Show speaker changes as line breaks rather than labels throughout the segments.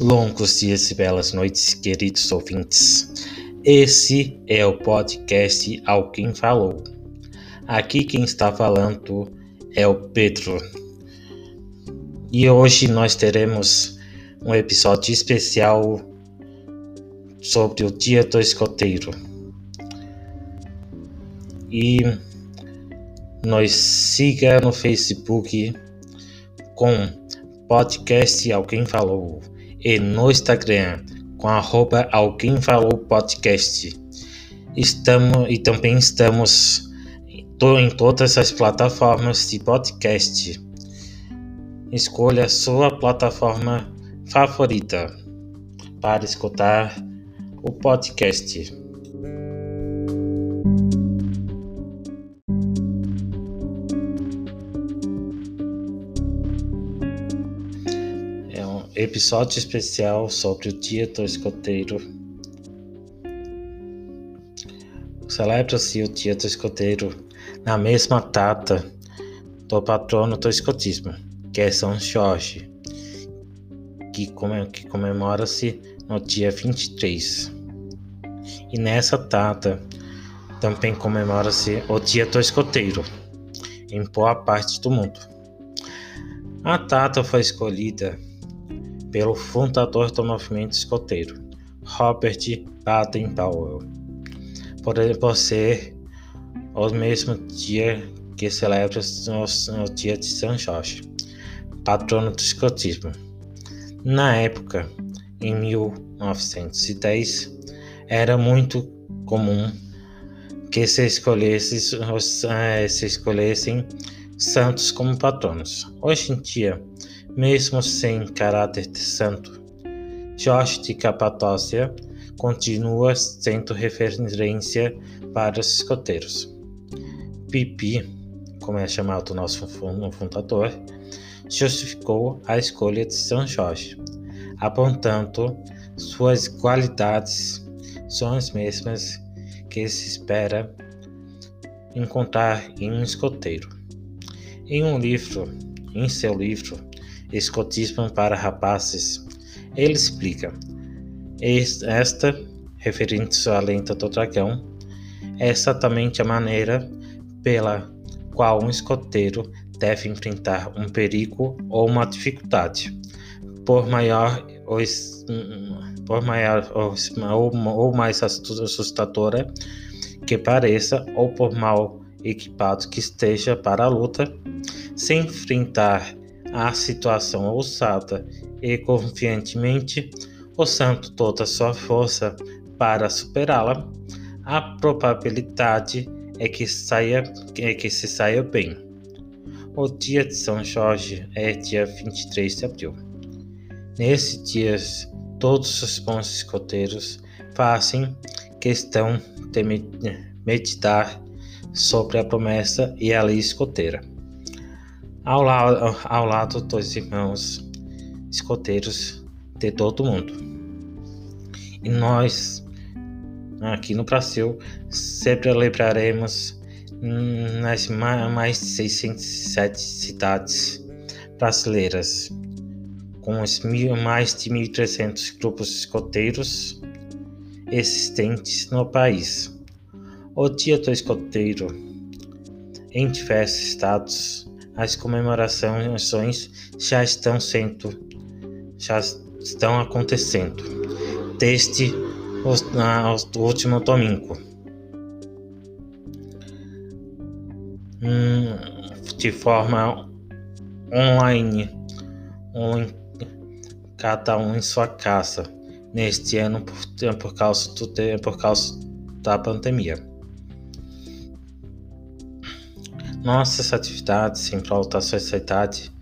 Longos dias e belas noites, queridos ouvintes. Esse é o podcast Alguém Falou. Aqui quem está falando é o Pedro. E hoje nós teremos um episódio especial sobre o Dia do Escoteiro. E nos siga no Facebook com podcast Alguém Falou e no Instagram com arroba Alguém Falou Podcast. Estamos e também estamos em todas as plataformas de podcast. Escolha sua plataforma favorita para escutar o podcast. Episódio especial sobre o Dia do Escoteiro. Celebra-se o Dia do Escoteiro na mesma data do patrono do escotismo, que é São Jorge, que, comemora-se no dia 23. E nessa data também comemora-se o Dia do Escoteiro, em boa parte do mundo. A data foi escolhida pelo fundador do movimento escoteiro, Robert Baden-Powell, por, por ser o mesmo dia que celebra o, dia de São Jorge, patrono do escotismo. Na época, em 1910, era muito comum que se, eh, se escolhessem santos como patronos. Hoje em dia, mesmo sem caráter santo. Jorge de Capadócia continua sendo referência para os escoteiros. Pipi, como é chamado nosso fundador, justificou a escolha de São Jorge, apontando suas qualidades são as mesmas que se espera encontrar em um escoteiro. Em um livro, em seu livro Escotismo para Rapazes. Ele explica: esta, referente à lenta do dragão, é exatamente a maneira pela qual um escoteiro deve enfrentar um perigo ou uma dificuldade, por maior por maior ou, ou mais assustadora que pareça, ou por mal equipado que esteja para a luta, se enfrentar a situação ousada e confiantemente, usando toda sua força para superá-la, a probabilidade é que, saia, é que se saia bem. O dia de São Jorge é dia 23 de abril. Nesses dias, todos os bons escoteiros fazem questão de meditar sobre a promessa e a lei escoteira ao, lado, ao lado dos irmãos escoteiros de todo o mundo. E nós, aqui no Brasil, sempre lembraremos nas mais de 607 cidades brasileiras, com os mil, mais de 1.300 grupos escoteiros existentes no país. O Dia do Escoteiro em diversos estados as comemorações já estão sendo já estão acontecendo. Desde o, último domingo. Hum, de forma online. Cada um em sua casa. Neste ano por, por causa do, por causa da pandemia Nossas atividades em prol da sociedade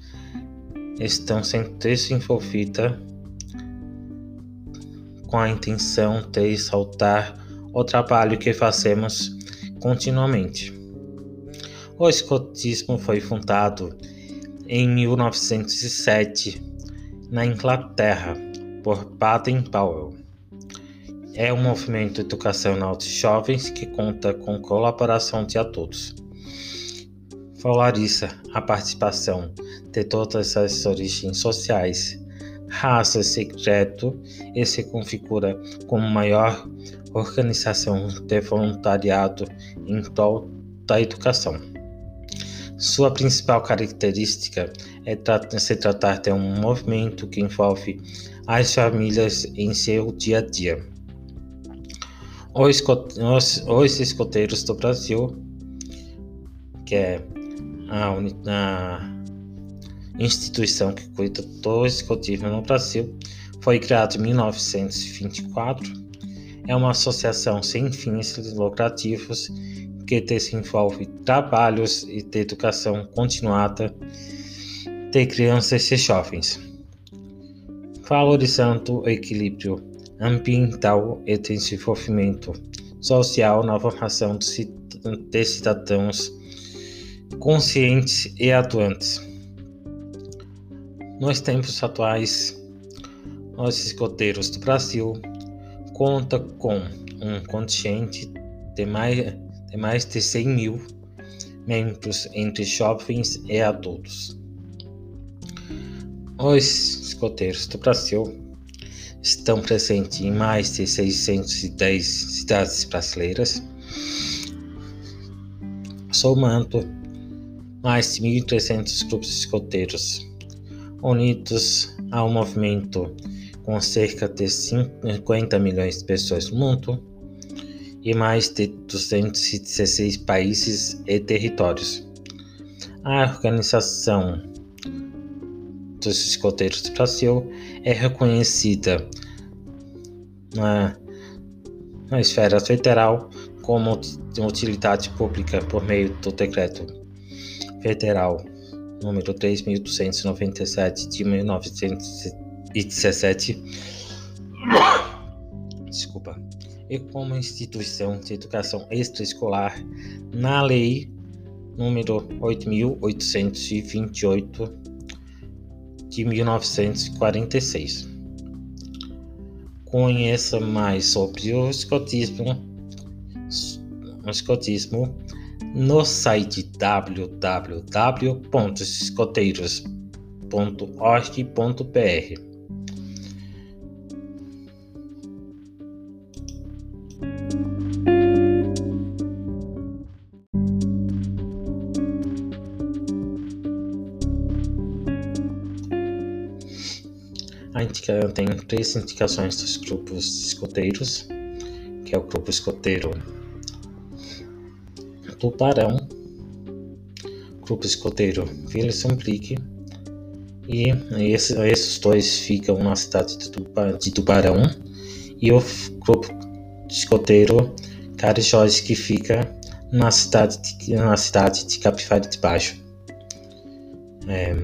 estão sendo desenvolvidas com a intenção de exaltar o trabalho que fazemos continuamente. O escotismo foi fundado em 1907 na Inglaterra por Baden-Powell. É um movimento educacional de jovens que conta com colaboração de adultos valoriza a participação de todas as origens sociais raça secreto e se configura como maior organização de voluntariado em prol da educação. Sua principal característica é se tratar de um movimento que envolve as famílias em seu dia a dia. Os escoteiros do Brasil, que é a, a instituição que cuida do escotismo no Brasil, foi criado em 1924. É uma associação sem fins lucrativos que desenvolve trabalhos de educação continuada de crianças e jovens, valorizando o equilíbrio ambiental e desenvolvimento social na formação de cidadãos conscientes e atuantes. Nos tempos atuais, os escoteiros do Brasil conta com um contingente de mais, de mais de 100 mil membros entre jovens e adultos. Os escoteiros do Brasil estão presentes em mais de 610 cidades brasileiras, somando mais de 1.300 grupos escoteiros unidos ao movimento com cerca de 50 milhões de pessoas no mundo e mais de 216 países e territórios. A organização dos escoteiros do Brasil é reconhecida na, na esfera federal como de utilidade pública por meio do decreto federal número 3297 de 1917, desculpa, e como instituição de educação extraescolar na lei número 8828 de 1946. Conheça mais sobre o escotismo, o escotismo no site www.escoteiros.org.br. Tem três indicações dos grupos escoteiros, que é o grupo escoteiro Tubarão, Grupo Escoteiro Vila Sambrique e esses, esses dois ficam na cidade de Tubarão e o Grupo Escoteiro Carijós que fica na cidade de, na cidade de Capivara de Baixo. É,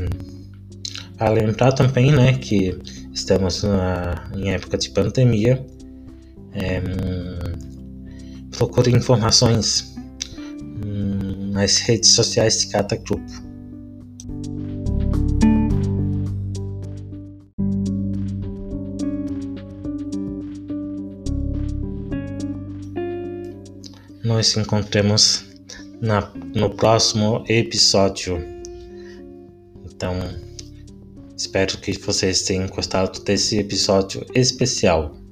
para lembrar também né, que estamos na, em época de pandemia, é, procure informações nas redes sociais de cada grupo. Nos encontramos na, no próximo episódio. Então, espero que vocês tenham gostado desse episódio especial.